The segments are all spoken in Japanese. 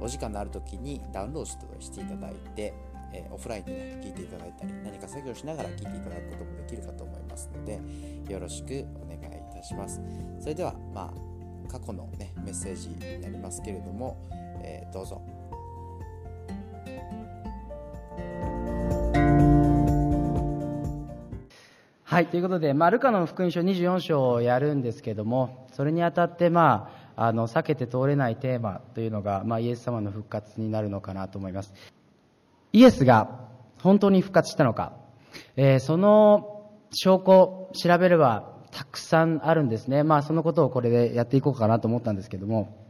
お時間のある時にダウンロードしていただいて、えー、オフラインでね、聞いていただいたり、何か作業しながら聞いていただくこともできるかと思いますので、よろしくお願いいたします。それでは、まあ、過去のね、メッセージになりますけれども、えー、どうぞ。はい、ということで、まあ、ルカの福音書24章をやるんですけども、それにあたって、まあ、あの避けて通れないテーマというのが、まあ、イエス様の復活になるのかなと思います。イエスが本当に復活したのか、えー、その証拠調べればたくさんあるんですね。まあそのことをこれでやっていこうかなと思ったんですけども。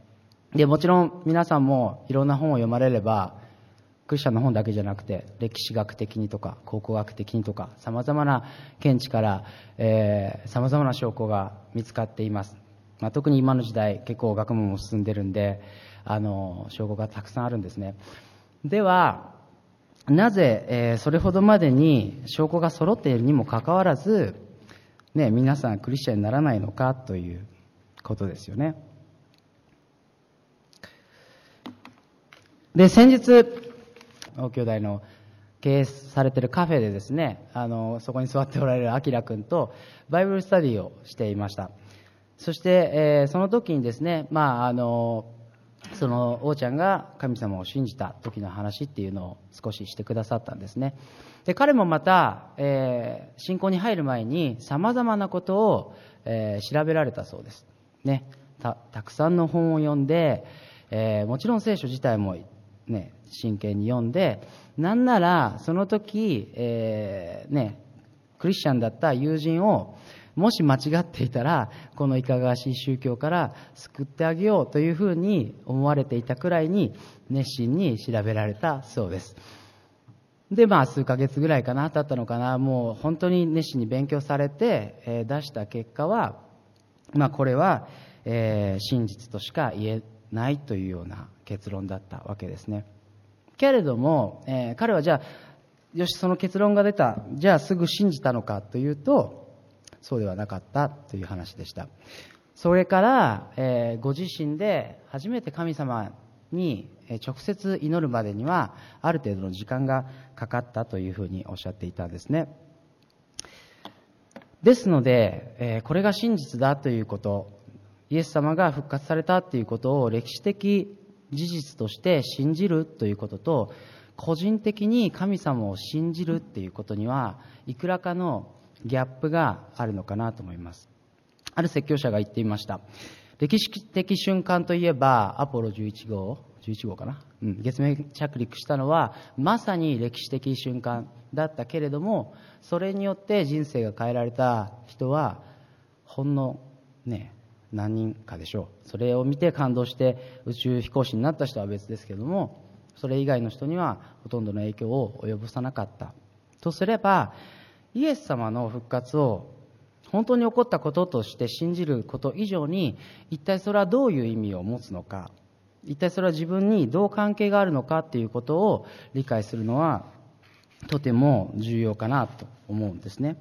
でもちろん皆さんもいろんな本を読まれればクリスチャンの本だけじゃなくて歴史学的にとか考古学的にとかさまざまな見地からさまざまな証拠が見つかっています。まあ、特に今の時代結構学問も進んでるんであの証拠がたくさんあるんですね。ではなぜ、えー、それほどまでに証拠が揃っているにもかかわらず、ね、皆さんクリスチャンにならないのかということですよね。で先日大兄弟の経営されてるカフェでですねあのそこに座っておられるあきら君とバイブルスタディをしていました。そして、えー、その時にですね、まあ、あの、その王ちゃんが神様を信じた時の話っていうのを少ししてくださったんですね。で、彼もまた、えー、信仰に入る前に様々なことを、えー、調べられたそうです。ね。た、たくさんの本を読んで、えー、もちろん聖書自体もね、真剣に読んで、なんならその時、えー、ね、クリスチャンだった友人を、もし間違っていたら、このいかがわしい宗教から救ってあげようというふうに思われていたくらいに熱心に調べられたそうです。で、まあ、数ヶ月ぐらいかな、経ったのかな、もう本当に熱心に勉強されて、え、出した結果は、まあ、これは、え、真実としか言えないというような結論だったわけですね。けれども、えー、彼はじゃあ、よし、その結論が出た。じゃあすぐ信じたのかというと、そうではなかったという話でした。それから、えー、ご自身で初めて神様に直接祈るまでにはある程度の時間がかかったというふうにおっしゃっていたんですね。ですので、えー、これが真実だということイエス様が復活されたということを歴史的事実として信じるということと個人的に神様を信じるっていうことにはいくらかのギャップがあるのかなと思います。ある説教者が言っていました。歴史的瞬間といえば、アポロ11号、11号かな、うん、月面着陸したのは、まさに歴史的瞬間だったけれども、それによって人生が変えられた人は、ほんのね、何人かでしょう。それを見て感動して宇宙飛行士になった人は別ですけども、それ以外の人にはほとんどの影響を及ぼさなかった。とすれば、イエス様の復活を本当に起こったこととして信じること以上に一体それはどういう意味を持つのか。一体それは自分にどう関係があるのかっていうことを理解するのはとても重要かなと思うんですね。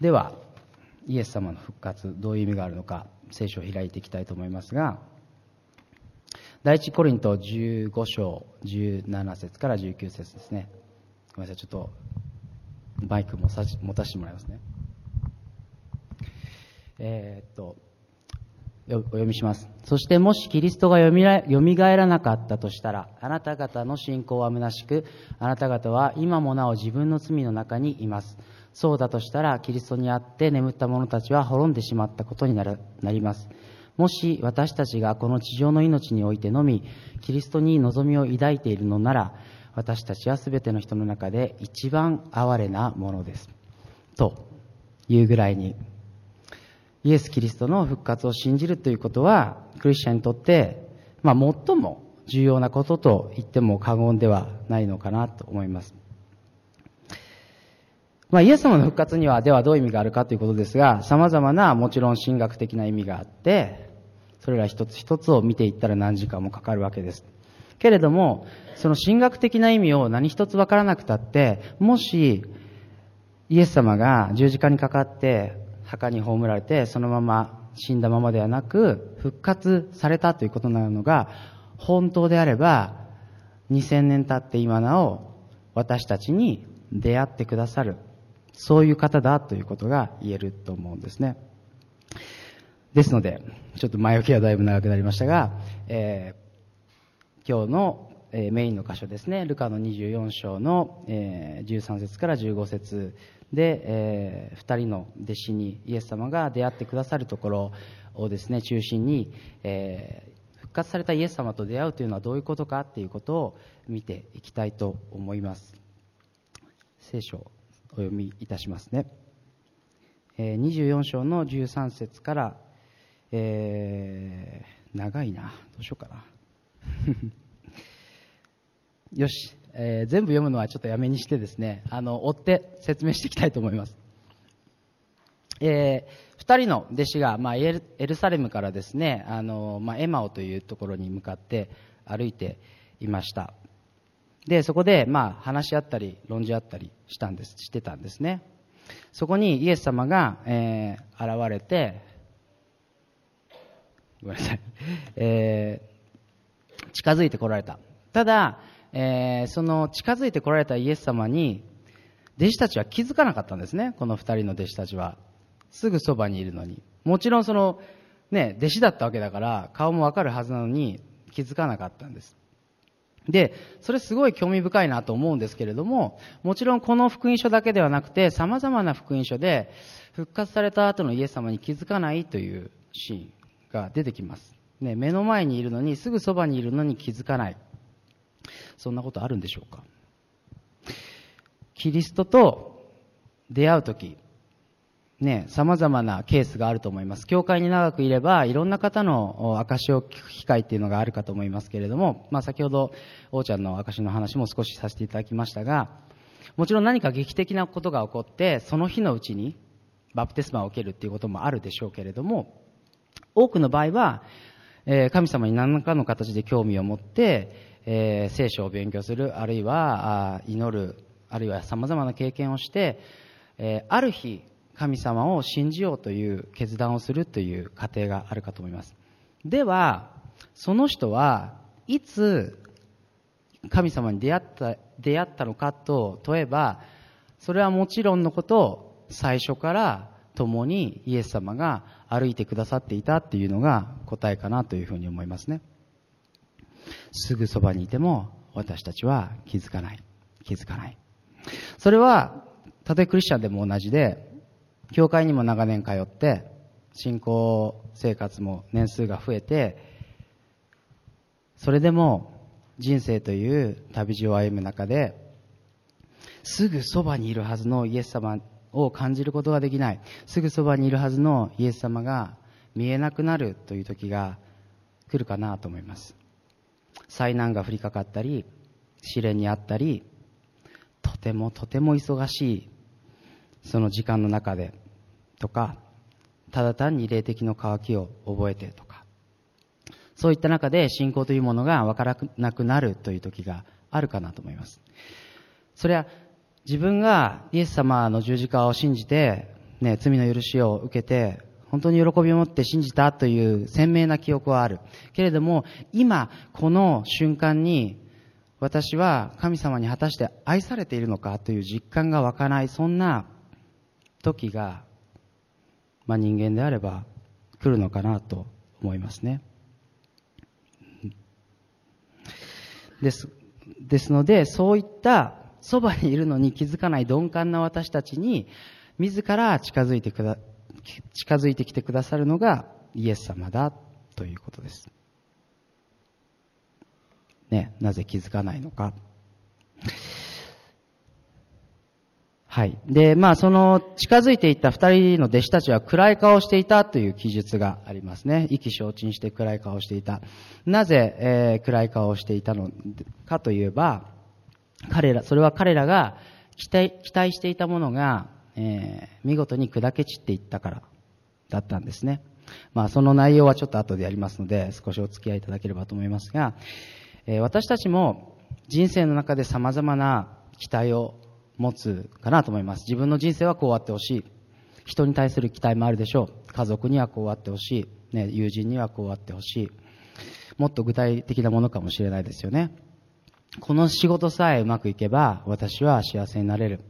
ではイエス様の復活どういう意味があるのか聖書を開いていきたいと思いますが第一コリント15章17節から19節ですね。ごめんなさいちょっとマイクもさ持たせてもらいますね。えー、っと、お読みします。そしてもしキリストがよみがえらなかったとしたら、あなた方の信仰は虚しく、あなた方は今もなお自分の罪の中にいます。そうだとしたら、キリストにあって眠った者たちは滅んでしまったことになるなります。もし私たちがこの地上の命においてのみ、キリストに望みを抱いているのなら、私たちは全ての人の中で一番哀れなものです。というぐらいに、イエス・キリストの復活を信じるということは、クリスチャンにとって、まあ、最も重要なことと言っても過言ではないのかなと思います。まあ、イエス様の復活には、ではどういう意味があるかということですが、様々なもちろん神学的な意味があって、それら一つ一つを見ていったら何時間もかかるわけです。けれども、その神学的な意味を何一つわからなくたって、もし、イエス様が十字架にかかって、墓に葬られて、そのまま死んだままではなく、復活されたということなのが、本当であれば、2000年経って今なお、私たちに出会ってくださる、そういう方だということが言えると思うんですね。ですので、ちょっと前置きはだいぶ長くなりましたが、えー、今日の、メインの箇所ですね、ルカの24章の、13節から15節で、え、2人の弟子にイエス様が出会ってくださるところをですね、中心に、え、復活されたイエス様と出会うというのはどういうことかっていうことを見ていきたいと思います。聖書をお読みいたしますね。24章の13節からえー、長いな。どうしようかな。よし、えー、全部読むのはちょっとやめにしてですね、あの、追って説明していきたいと思います。えー、二人の弟子が、まあ、エルエルサレムからですね、あの、まあ、エマオというところに向かって歩いていました。で、そこで、まあ、話し合ったり、論じ合ったりしたんです、してたんですね。そこにイエス様が、えー、現れて、ごめんなさい。えー、近づいてこられた。ただ、えー、その近づいてこられたイエス様に、弟子たちは気づかなかったんですね。この二人の弟子たちは。すぐそばにいるのに。もちろんその、ね、弟子だったわけだから、顔もわかるはずなのに気づかなかったんです。で、それすごい興味深いなと思うんですけれども、もちろんこの福音書だけではなくて、様々な福音書で、復活された後のイエス様に気づかないというシーンが出てきます。ね、目の前にいるのに、すぐそばにいるのに気づかない。そんなことあるんでしょうかキリストと出会うとき、ね、様々なケースがあると思います。教会に長くいれば、いろんな方の証を聞く機会っていうのがあるかと思いますけれども、まあ先ほど、王ちゃんの証の話も少しさせていただきましたが、もちろん何か劇的なことが起こって、その日のうちにバプテスマを受けるっていうこともあるでしょうけれども、多くの場合は、え、神様に何らかの形で興味を持って、え、聖書を勉強する、あるいはあ祈る、あるいは様々な経験をして、え、ある日、神様を信じようという決断をするという過程があるかと思います。では、その人はいつ神様に出会った、出会ったのかと問えば、それはもちろんのこと、最初から共にイエス様が歩いてくださっていたっていうのが答えかなというふうに思いますね。すぐそばにいても私たちは気づかない。気づかない。それは、たとえクリスチャンでも同じで、教会にも長年通って、信仰生活も年数が増えて、それでも人生という旅路を歩む中で、すぐそばにいるはずのイエス様を感じることができない。すぐそばにいるはずのイエス様が見えなくなるという時が来るかなと思います。災難が降りかかったり、試練にあったり、とてもとても忙しいその時間の中でとか、ただ単に霊的の渇きを覚えてとか、そういった中で信仰というものがわからなくなるという時があるかなと思います。それは自分がイエス様の十字架を信じて、ね、罪の許しを受けて、本当に喜びを持って信じたという鮮明な記憶はある。けれども、今、この瞬間に、私は神様に果たして愛されているのかという実感が湧かない、そんな時が、まあ人間であれば来るのかなと思いますね。です。ですので、そういったそばにいるのに気づかない鈍感な私たちに、自ら近づいてくだ、近づいてきてくださるのがイエス様だということです。ね、なぜ気づかないのか。はい。で、まあ、その、近づいていった二人の弟子たちは暗い顔をしていたという記述がありますね。意気消沈して暗い顔をしていた。なぜ、えー、暗い顔をしていたのかといえば、彼ら、それは彼らが期待、期待していたものが、えー、見事に砕け散っていったからだったんですね。まあ、その内容はちょっと後でやりますので、少しお付き合いいただければと思いますが、えー、私たちも人生の中で様々な期待を持つかなと思います。自分の人生はこうあってほしい。人に対する期待もあるでしょう。家族にはこうあってほしい。ね、友人にはこうあってほしい。もっと具体的なものかもしれないですよね。この仕事さえうまくいけば私は幸せになれる。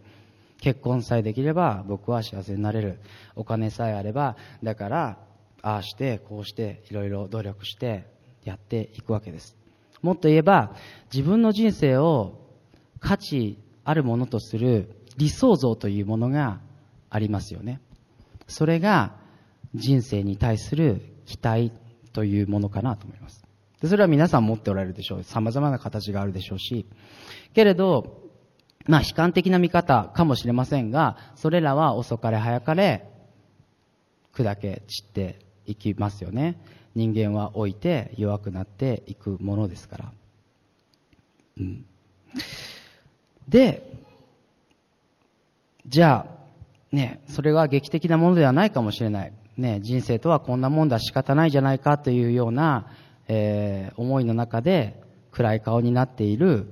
結婚さえできれば僕は幸せになれる。お金さえあれば、だから、ああして、こうして、いろいろ努力してやっていくわけです。もっと言えば、自分の人生を価値あるものとする理想像というものがありますよね。それが人生に対する期待というものかなと思います。でそれは皆さん持っておられるでしょう。様々な形があるでしょうし。けれど、まあ悲観的な見方かもしれませんが、それらは遅かれ早かれ砕け散っていきますよね。人間は老いて弱くなっていくものですから。うん。で、じゃあ、ね、それは劇的なものではないかもしれない。ね、人生とはこんなもんだ仕方ないじゃないかというような、えー、思いの中で暗い顔になっている、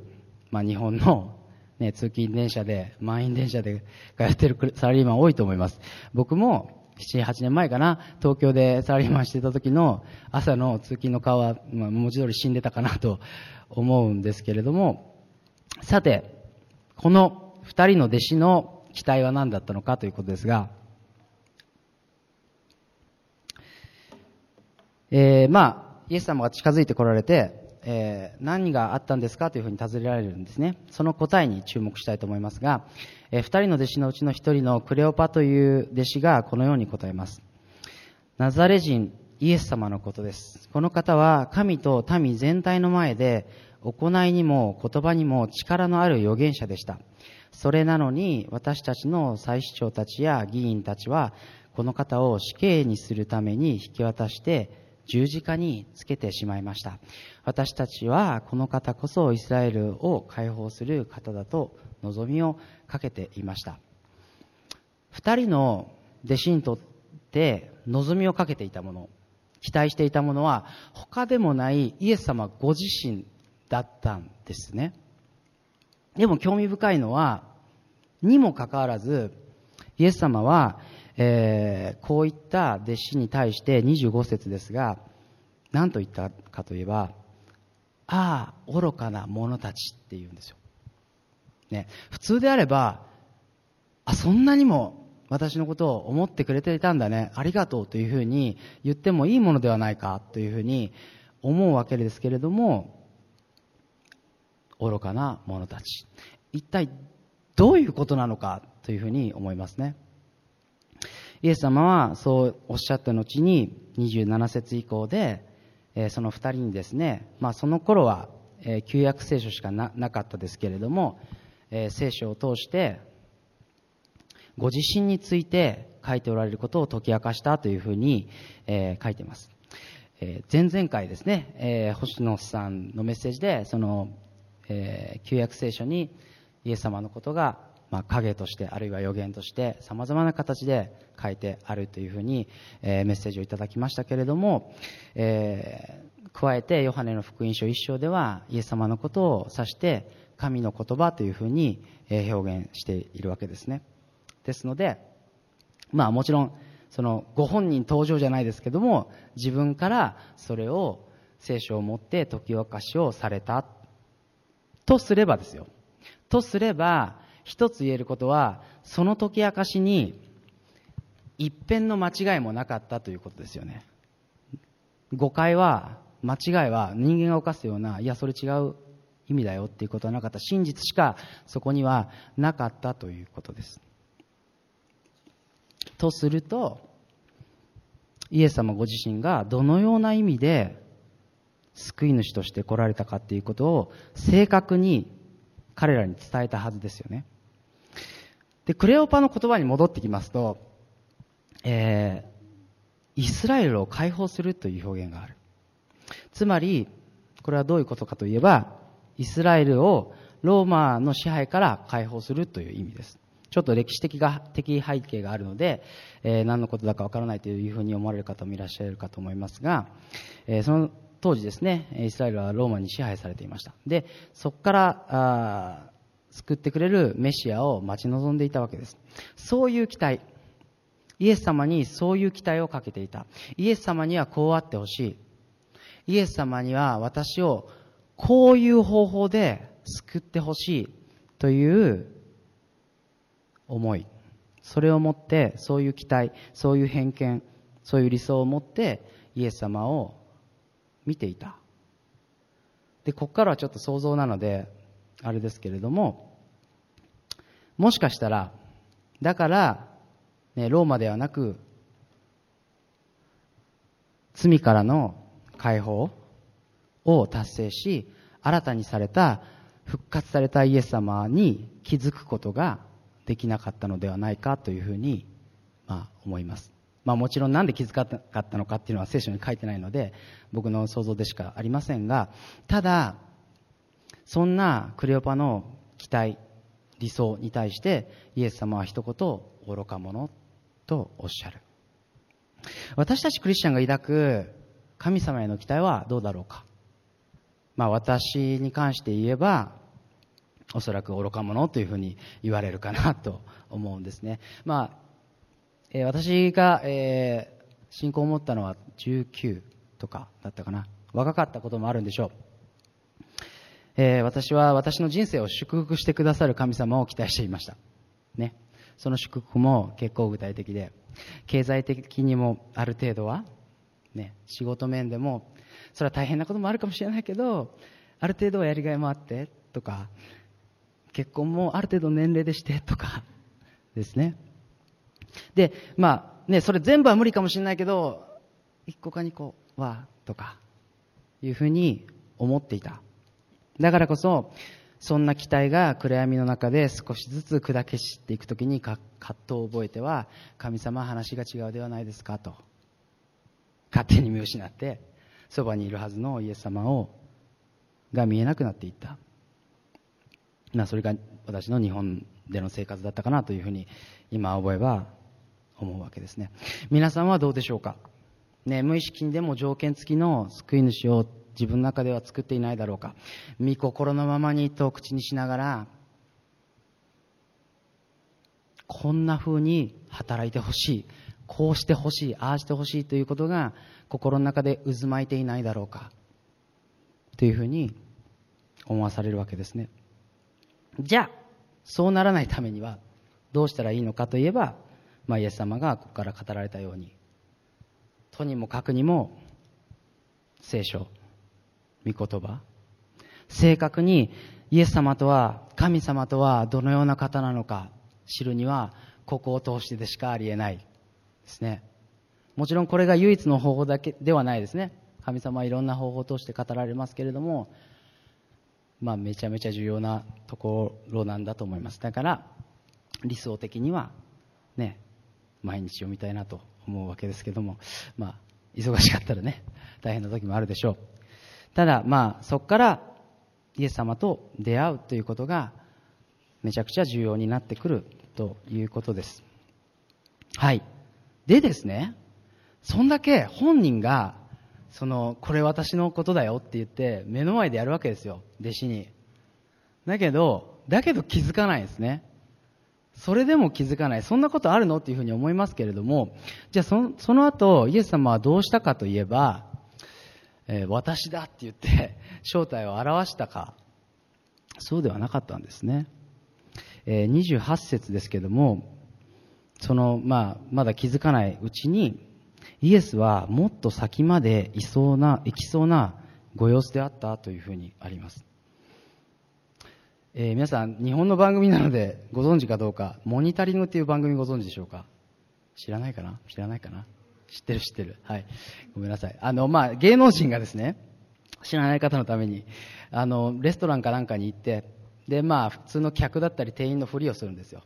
まあ、日本の、ね、通勤電車で、満員電車で通ってるサラリーマン多いと思います。僕も7、8年前かな、東京でサラリーマンしてた時の朝の通勤の顔は、まあ、文字通り死んでたかなと思うんですけれども、さて、この二人の弟子の期待は何だったのかということですが、えー、まあ、イエス様が近づいてこられて、えー、何があったんですかというふうに尋ねられるんですね。その答えに注目したいと思いますが、えー、二人の弟子のうちの一人のクレオパという弟子がこのように答えます。ナザレ人イエス様のことです。この方は神と民全体の前で行いにも言葉にも力のある預言者でした。それなのに私たちの祭司長たちや議員たちはこの方を死刑にするために引き渡して十字架につけてしまいました。私たちはこの方こそイスラエルを解放する方だと望みをかけていました。二人の弟子にとって望みをかけていたもの、期待していたものは他でもないイエス様ご自身だったんですね。でも興味深いのは、にもかかわらず、イエス様は、えー、こういった弟子に対して25節ですが、何と言ったかといえば、ああ、愚かな者たちって言うんですよ。ね、普通であれば、あ、そんなにも私のことを思ってくれていたんだね、ありがとうというふうに言ってもいいものではないかというふうに思うわけですけれども、愚かな者たち。一体どういうことなのかというふうに思いますね。イエス様はそうおっしゃった後に27節以降で、えー、その二人にですね、まあその頃は、えー、旧約聖書しかなかったですけれども、えー、聖書を通してご自身について書いておられることを解き明かしたというふうに、え、書いてます。え、前々回ですね、え、星野さんのメッセージで、そのえ、旧約聖書にイエス様のことが、まあ、影としてあるいは予言として様々な形で書いてあるというふうに、えー、メッセージをいただきましたけれども、えー、加えてヨハネの福音書一章ではイエス様のことを指して神の言葉というふうに、え表現しているわけですねですのでまあもちろんそのご本人登場じゃないですけども自分からそれを聖書を持って解き明かしをされたとすればですよ。とすれば、一つ言えることは、その解き明かしに、一辺の間違いもなかったということですよね。誤解は、間違いは人間が犯すような、いや、それ違う意味だよっていうことはなかった。真実しかそこにはなかったということです。とすると、イエス様ご自身がどのような意味で救い主として来られたかっていうことを正確に彼らに伝えたはずですよね。で、クレオパの言葉に戻ってきますと、えー、イスラエルを解放するという表現がある。つまり、これはどういうことかといえば、イスラエルをローマの支配から解放するという意味です。ちょっと歴史的が的背景があるので、えー、何のことだかわからないというふうに思われる方もいらっしゃるかと思いますが、えー、その当時ですね、イスラエルはローマに支配されていました。で、そこから、あ救ってくれるメシアを待ち望んでいたわけです。そういう期待。イエス様にそういう期待をかけていた。イエス様にはこうあってほしい。イエス様には私をこういう方法で救ってほしいという思い。それを持って、そういう期待、そういう偏見、そういう理想を持ってイエス様を見ていた。で、ここからはちょっと想像なので、あれですけれども、もしかしたら、だから、ね、ローマではなく、罪からの解放を達成し、新たにされた、復活されたイエス様に気づくことができなかったのではないかというふうに、まあ、思います。まあもちろんなんで気づかなかったのかっていうのは聖書に書いてないので、僕の想像でしかありませんが、ただ、そんなクレオパの期待、理想に対してイエス様は一言、愚か者とおっしゃる。私たちクリスチャンが抱く神様への期待はどうだろうか？まあ私に関して言えば、おそらく愚か者というふうに言われるかなと思うんですね。まあ、えー、私が、えー、信仰を持ったのは19とかだったかな。若かったこともあるんでしょう。えー、私は私の人生を祝福してくださる神様を期待していました。ね。その祝福も結構具体的で、経済的にもある程度は、ね、仕事面でも、それは大変なこともあるかもしれないけど、ある程度はやりがいもあって、とか、結婚もある程度年齢でしてとかですね。で、まあね、それ全部は無理かもしれないけど、1個か2個はとかいうふうに思っていた。だからこそ、そんな期待が暗闇の中で少しずつ砕け散っていくときに葛藤を覚えては、神様話が違うではないですかと。勝手に見失って、そばにいるはずのイエス様を、が見えなくなっていった。まあ、それが私の日本での生活だったかなというふうに今思えば思うわけですね皆さんはどうでしょうか、ね、無意識にでも条件付きの救い主を自分の中では作っていないだろうか。御心のままにと口にしながらこんな風に働いてほしい。こうしてほしいああしてほしいということが心の中で渦巻いていないだろうか。というふうに思わされるわけですね。じゃあ、そうならないためにはどうしたらいいのかといえば、まあ、イエス様がここから語られたように、とにもかくにも聖書、御言葉、正確にイエス様とは、神様とはどのような方なのか知るには、ここを通してでしかありえないですね。もちろんこれが唯一の方法だけではないですね。神様はいろんな方法を通して語られますけれども、まあ、めちゃめちゃ重要なところなんだと思いますだから理想的にはね毎日読みたいなと思うわけですけどもまあ忙しかったらね大変な時もあるでしょうただまあそこからイエス様と出会うということがめちゃくちゃ重要になってくるということですはいでですねそんだけ本人がその、これ私のことだよって言って、目の前でやるわけですよ、弟子に。だけど、だけど気づかないですね。それでも気づかない。そんなことあるの？っていうふうに思いますけれども、じゃあその、その後、イエス様はどうしたかといえば、えー、私だって言って、正体を表したか。そうではなかったんですね。えー、28節ですけども、その、まあ、まだ気づかないうちに、イエスはもっと先までいそうな、行きそうなご様子であったというふうにあります。えー、皆さん、日本の番組なのでご存知かどうか、モニタリングっていう番組ご存知でしょうか？知らないかな？知らないかな？知ってる知ってる。はい。ごめんなさい。あの、まあ、芸能人がですね、知らない方のために、あの、レストランかなんかに行って、で、まあ、普通の客だったり店員のふりをするんですよ。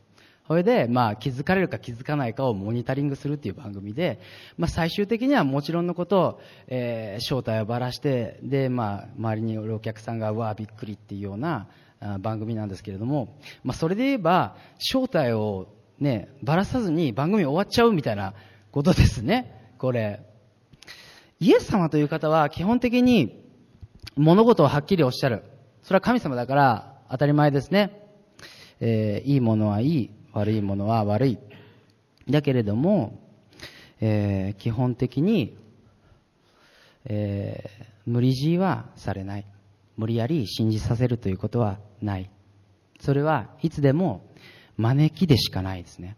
それで、まあ、気づかれるか気づかないかをモニタリングするっていう番組で、まあ、最終的にはもちろんのこと、えー、正体をばらして、で、まあ、周りにいるお客さんが、うわ、びっくりっていうような番組なんですけれども、まあ、それで言えば、正体をね、ばらさずに番組終わっちゃうみたいなことですね、これ。イエス様という方は基本的に物事をはっきりおっしゃる。それは神様だから当たり前ですね。えー、いいものはいい、悪いものは悪い。だけれども、えー、基本的に、えー、無理強いはされない。無理やり信じさせるということはない。それはいつでも招きでしかないですね。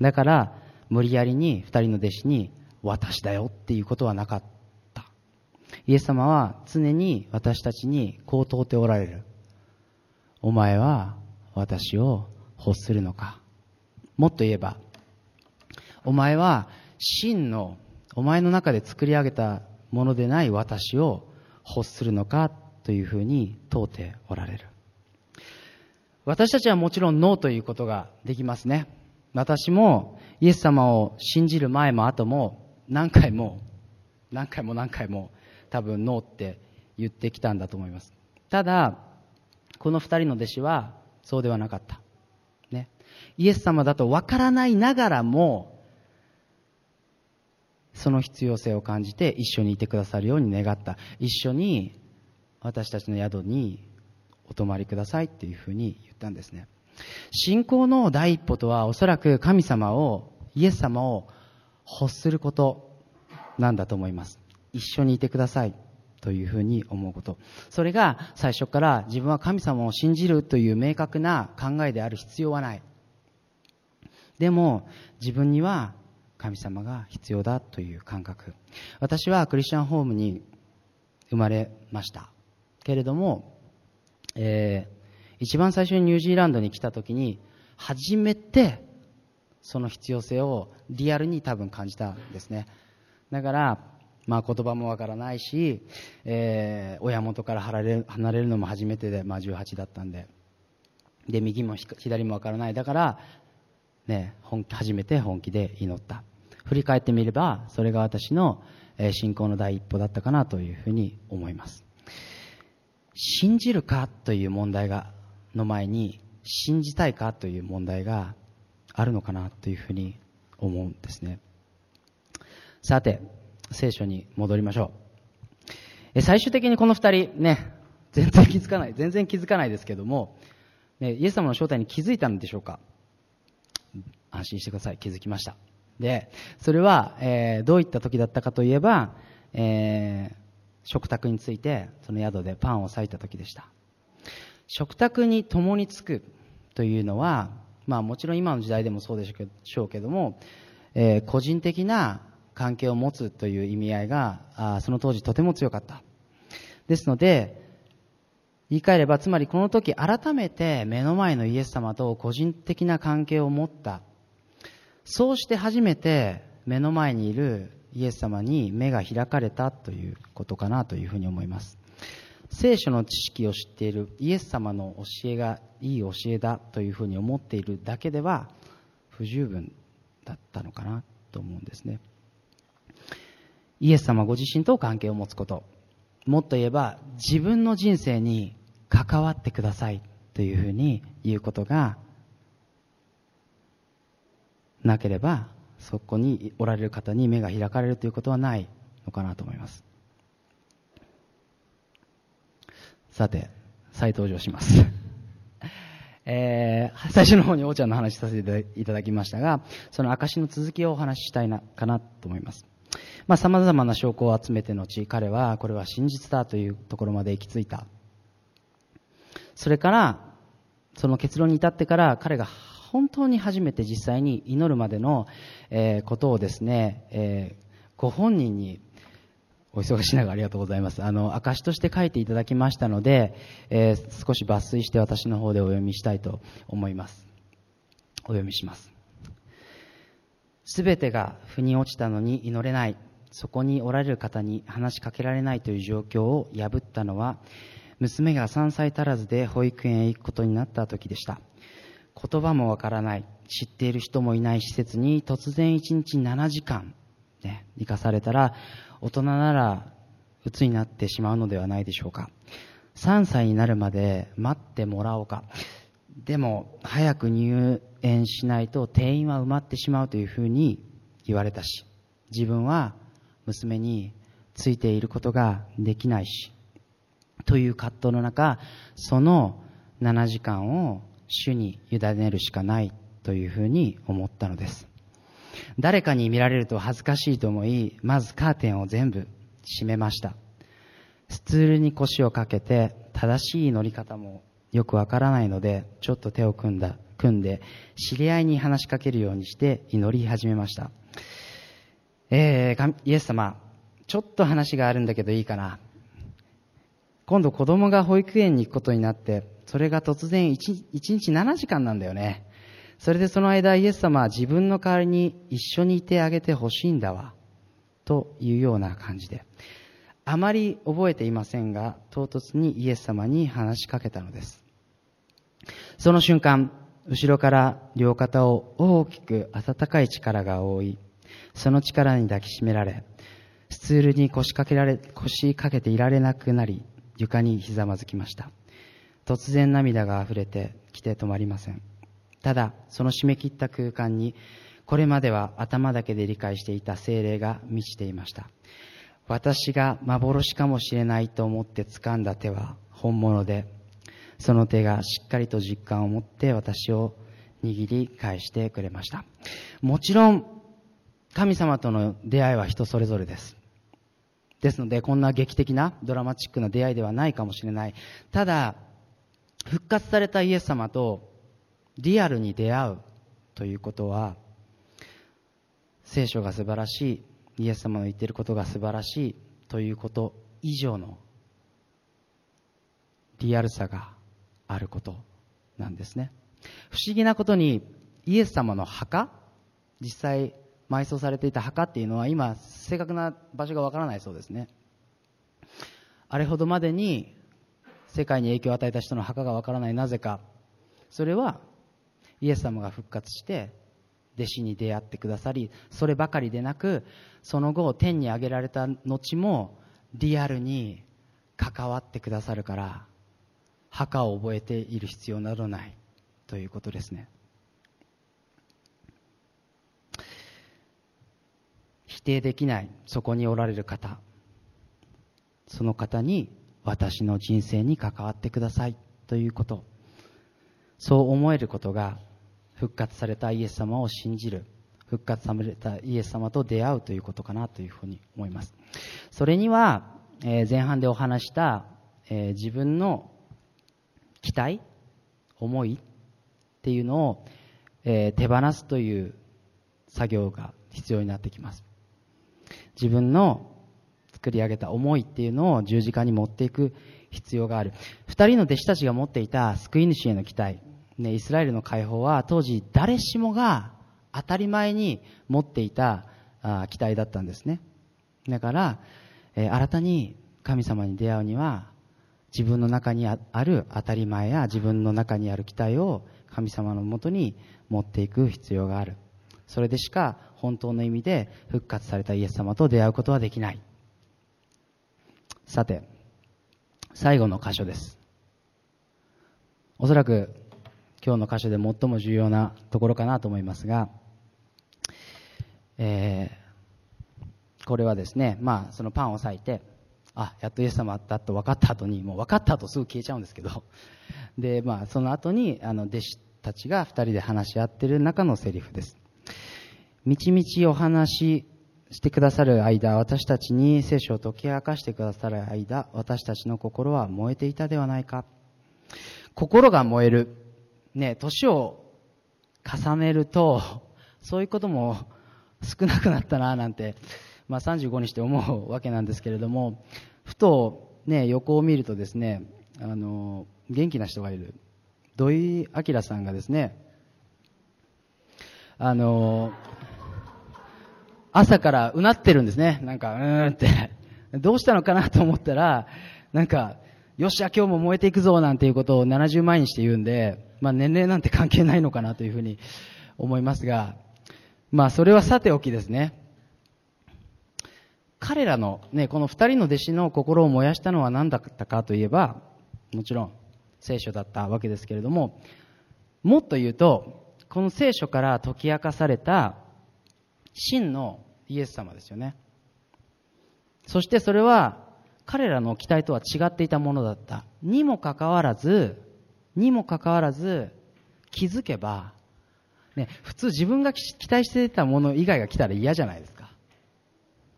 だから、無理やりに二人の弟子に私だよっていうことはなかった。イエス様は常に私たちにこう問うておられる。お前は私を欲するのか。もっと言えば、お前は真のお前の中で作り上げたものでない私を欲するのかというふうに問うておられる。私たちはもちろんノーということができますね。私もイエス様を信じる前も後も何回も何回も何回も多分ノーって言ってきたんだと思います。ただ、この二人の弟子はそうではなかった。ね。イエス様だとわからないながらも、その必要性を感じて一緒にいてくださるように願った。一緒に私たちの宿にお泊まりくださいっていうふうに言ったんですね。信仰の第一歩とはおそらく神様を、イエス様を欲することなんだと思います。一緒にいてください。というふうに思うこと。それが最初から自分は神様を信じるという明確な考えである必要はない。でも自分には神様が必要だという感覚。私はクリスチャンホームに生まれました。けれども、えー、一番最初にニュージーランドに来た時に初めてその必要性をリアルに多分感じたんですね。だから、まあ、言葉もわからないし、えー、親元から離れ離れるのも初めてで、まあ、18だったんで。で右も左もわからない。だから、ね、本初めて本気で祈った。振り返ってみればそれが私の信仰の第一歩だったかなというふうに思います。信じるかという問題がの前に信じたいかという問題があるのかなというふうに思うんですねさて聖書に戻りましょうえ。最終的にこの二人ね、全然気づかない、全然気づかないですけども、ね、イエス様の正体に気づいたんでしょうか？安心してください。気づきました。で、それは、えー、どういった時だったかといえば、えー、食卓について、その宿でパンを裂いた時でした。食卓に共につくというのは、まあもちろん今の時代でもそうでしょうけども、えー、個人的な関係を持つという意味合いがあその当時とても強かった。ですので言い換えればつまりこの時改めて目の前のイエス様と個人的な関係を持った。そうして初めて目の前にいるイエス様に目が開かれたということかなというふうに思います。聖書の知識を知っているイエス様の教えがいい教えだというふうに思っているだけでは不十分だったのかなと思うんですねイエス様ご自身と関係を持つこと。もっと言えば、自分の人生に関わってくださいというふうに言うことがなければ、そこにおられる方に目が開かれるということはないのかなと思います。さて、再登場します。えー、最初の方におちゃんの話させていただきましたが、その証の続きをお話ししたいな、かなと思います。まあ、様々な証拠を集めて後、彼はこれは真実だというところまで行き着いた。それから、その結論に至ってから彼が本当に初めて実際に祈るまでの、えー、ことをですね、えー、ご本人にお忙しい中ありがとうございます。あの、証として書いていただきましたので、えー、少し抜粋して私の方でお読みしたいと思います。お読みします。すべてが腑に落ちたのに祈れない。そこにおられる方に話しかけられないという状況を破ったのは、娘が3歳足らずで保育園へ行くことになった時でした。言葉もわからない、知っている人もいない施設に突然1日7時間、ね、生かされたら、大人なら鬱になってしまうのではないでしょうか。3歳になるまで待ってもらおうか。でも、早く入園しないと定員は埋まってしまうというふうに言われたし、自分は娘についていることができないし、という葛藤の中、その7時間を主に委ねるしかないというふうに思ったのです。誰かに見られると恥ずかしいと思い、まずカーテンを全部閉めました。スツールに腰をかけて、正しい乗り方もよくわからないので、ちょっと手を組んだ、組んで、知り合いに話しかけるようにして祈り始めました。えー、イエス様、ちょっと話があるんだけどいいかな。今度子供が保育園に行くことになって、それが突然 1, 1日7時間なんだよね。それでその間イエス様は自分の代わりに一緒にいてあげてほしいんだわ。というような感じで。あまり覚えていませんが、唐突にイエス様に話しかけたのです。その瞬間、後ろから両肩を大きく温かい力が覆い、その力に抱きしめられ、スツールに腰掛けられ、腰掛けていられなくなり、床にひざまずきました。突然涙が溢れてきて止まりません。ただ、その締め切った空間に、これまでは頭だけで理解していた精霊が満ちていました。私が幻かもしれないと思って掴んだ手は本物で、その手がしっかりと実感を持って私を握り返してくれました。もちろん、神様との出会いは人それぞれです。ですので、こんな劇的なドラマチックな出会いではないかもしれない。ただ、復活されたイエス様とリアルに出会うということは、聖書が素晴らしい、イエス様の言っていることが素晴らしいということ以上のリアルさがあることなんですね。不思議なことに、イエス様の墓、実際埋葬されていた墓っていうのは今、正確な場所がわからないそうですね。あれほどまでに世界に影響を与えた人の墓がわからないなぜか。それはイエス様が復活して弟子に出会ってくださり、そればかりでなく、その後天に上げられた後もリアルに関わってくださるから、墓を覚えている必要などないということですね。否定できないそこにおられる方その方に私の人生に関わってくださいということそう思えることが復活されたイエス様を信じる復活されたイエス様と出会うということかなというふうに思いますそれには、え前半でお話した、え自分の期待思いっていうのを、え手放すという作業が必要になってきます自分の作り上げた思いっていうのを十字架に持っていく必要がある。二人の弟子たちが持っていた救い主への期待。ね、イスラエルの解放は当時誰しもが当たり前に持っていたあ期待だったんですね。だから、えー、新たに神様に出会うには自分の中にある当たり前や自分の中にある期待を神様のもとに持っていく必要がある。それでしか本当の意味で復活されたイエス様と出会うことはできない。さて、最後の箇所です。おそらく今日の箇所で最も重要なところかなと思いますが、えー、これはですね、まあ、そのパンを裂いて、あ、やっとイエス様だと分かった後に、もう分かった後すぐ消えちゃうんですけど、で、まあ、その後に、あの、弟子たちが二人で話し合ってる中のセリフです。みちみちお話してくださる間、私たちに聖書を解き明かしてくださる間、私たちの心は燃えていたではないか。心が燃える。ね、年を重ねると、そういうことも少なくなったな、なんて、まあ35にして思うわけなんですけれども、ふとね、横を見るとですね、あの、元気な人がいる。土井明さんがですね、あの、朝からうなってるんですね。なんか、うーんって。どうしたのかなと思ったら、なんか、よっしゃ、今日も燃えていくぞなんていうことを70万にして言うんで、まあ年齢なんて関係ないのかなというふうに思いますが、まあそれはさておきですね。彼らのね、この二人の弟子の心を燃やしたのは何だったかといえば、もちろん聖書だったわけですけれども、もっと言うと、この聖書から解き明かされた真のイエス様ですよね。そしてそれは彼らの期待とは違っていたものだった。にもかかわらず、にもかかわらず、気づけば、ね、普通自分が期待していたもの以外が来たら嫌じゃないですか。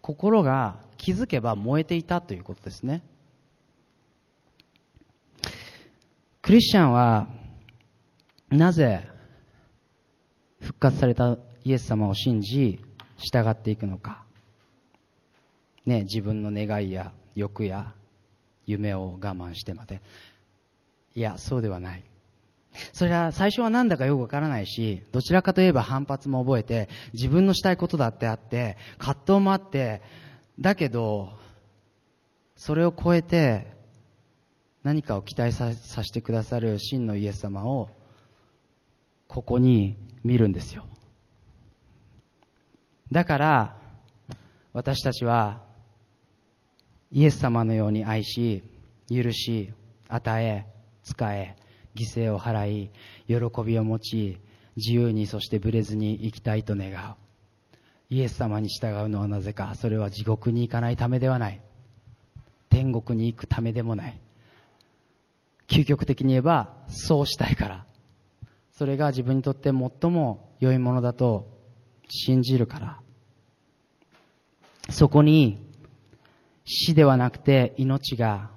心が気づけば燃えていたということですね。クリスチャンは、なぜ、復活されたイエス様を信じ、従っていくのか。ね、自分の願いや欲や夢を我慢してまで。いや、そうではない。それは最初はなんだかよくわからないし、どちらかといえば反発も覚えて、自分のしたいことだってあって、葛藤もあって、だけど、それを超えて、何かを期待ささせてくださる真のイエス様を、ここに見るんですよ。だから、私たちはイエス様のように愛し、許し、与え、使え、犠牲を払い、喜びを持ち、自由にそしてぶれずに生きたいと願う。イエス様に従うのはなぜか、それは地獄に行かないためではない。天国に行くためでもない。究極的に言えば、そうしたいから。それが自分にとって最も良いものだと信じるから。そこに死ではなくて命が、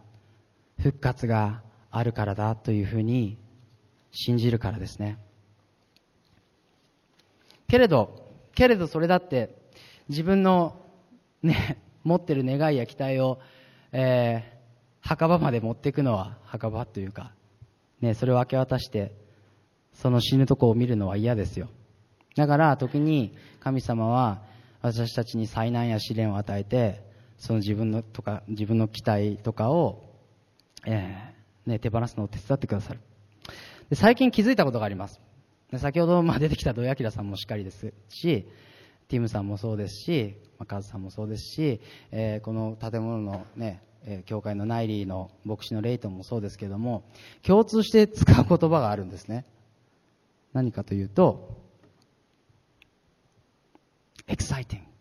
復活があるからだというふうに信じるからですね。けれど、けれどそれだって自分のね、持ってる願いや期待を、えー、墓場まで持っていくのは墓場というか、ね、それを明け渡して、その死ぬとこを見るのは嫌ですよ。だから時に神様は私たちに災難や試練を与えて、その自分のとか、自分の期待とかを、えー、ね、手放すのを手伝ってくださる。で最近気づいたことがあります。で先ほど、まあ、出てきた土屋明さんもしっかりですし、ティムさんもそうですし、まあ、カズさんもそうですし、えー、この建物のね、教会のナイリーの牧師のレイトンもそうですけども、共通して使う言葉があるんですね。何かというと、exciting。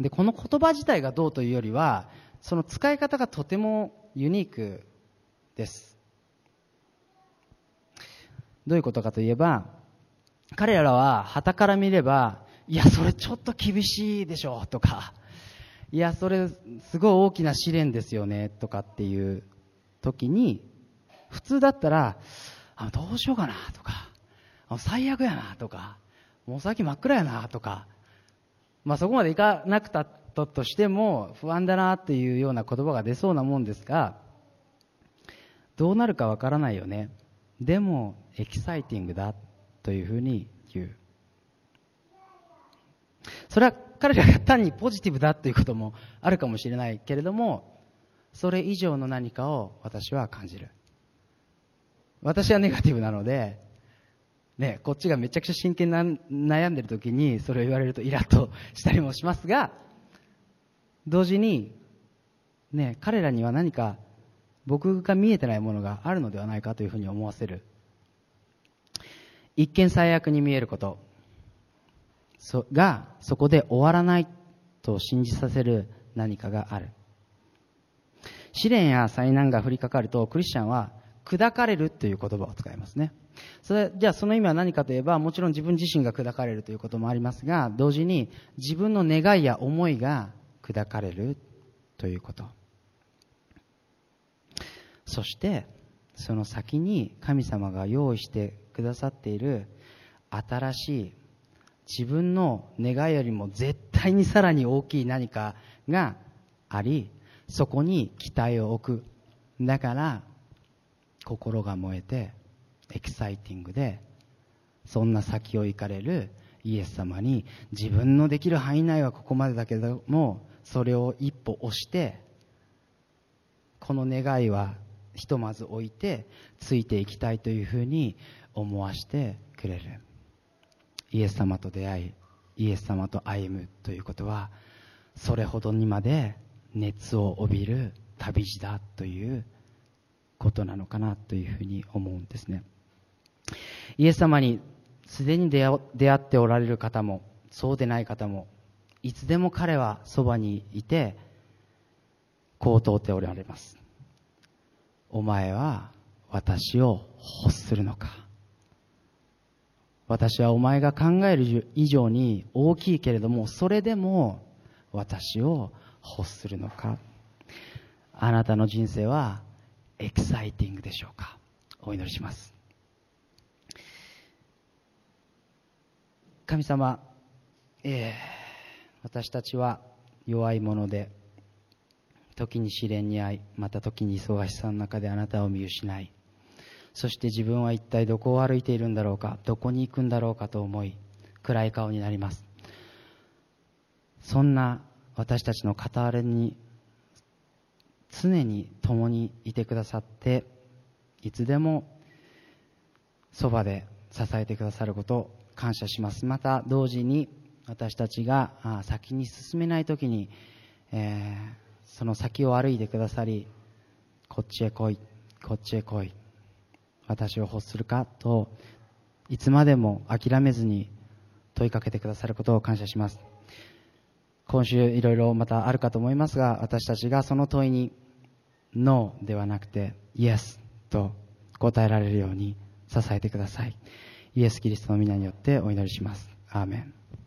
で、この言葉自体がどうというよりは、その使い方がとてもユニークです。どういうことかといえば、彼らは旗から見れば、いや、それちょっと厳しいでしょ、とか、いや、それすごい大きな試練ですよね、とかっていう時に、普通だったら、あどうしようかな、とか、最悪やな、とか、もう先真っ暗やな、とか、まあ、そこまでいかなくたったとしても不安だなっていうような言葉が出そうなもんですがどうなるかわからないよね。でもエキサイティングだというふうに言う。それは彼らが単にポジティブだということもあるかもしれないけれどもそれ以上の何かを私は感じる。私はネガティブなのでね、こっちがめちゃくちゃ真剣な悩んでる時にそれを言われるとイラッとしたりもしますが、同時に、ね、彼らには何か僕が見えてないものがあるのではないかというふうに思わせる。一見最悪に見えることがそこで終わらないと信じさせる何かがある。試練や災難が降りかかるとクリスチャンは砕かれるという言葉を使いますね。それ、じゃあその意味は何かといえば、もちろん自分自身が砕かれるということもありますが、同時に自分の願いや思いが砕かれるということ。そして、その先に神様が用意してくださっている新しい自分の願いよりも絶対にさらに大きい何かがあり、そこに期待を置く。だから、心が燃えて、エキサイティングで、そんな先を行かれるイエス様に自分のできる範囲内はここまでだけども、それを一歩押して、この願いはひとまず置いてついていきたいというふうに思わしてくれる。イエス様と出会いイエス様と歩むということはそれほどにまで熱を帯びる旅路だということなのかなというふうに思うんですね。イエス様にすでに出会っておられる方もそうでない方もいつでも彼はそばにいてこう問うておられます。お前は私を欲するのか？私はお前が考える以上に大きいけれどもそれでも私を欲するのか？あなたの人生はエキサイティングでしょうか？お祈りします。神様、えー、私たちは弱いもので時に試練に遭いまた時に忙しさの中であなたを見失いそして自分は一体どこを歩いているんだろうかどこに行くんだろうかと思い暗い顔になります。そんな私たちの傍らに常に共にいてくださっていつでもそばで支えてくださることを感謝します。また同時に私たちが先に進めない時に、えー、その先を歩いてくださりこっちへ来いこっちへ来い私を欲するかといつまでも諦めずに問いかけてくださることを感謝します。今週いろいろまたあるかと思いますが私たちがその問いにノーではなくてイエスと答えられるように支えてください。イエス・キリストの皆によってお祈りします。アーメン。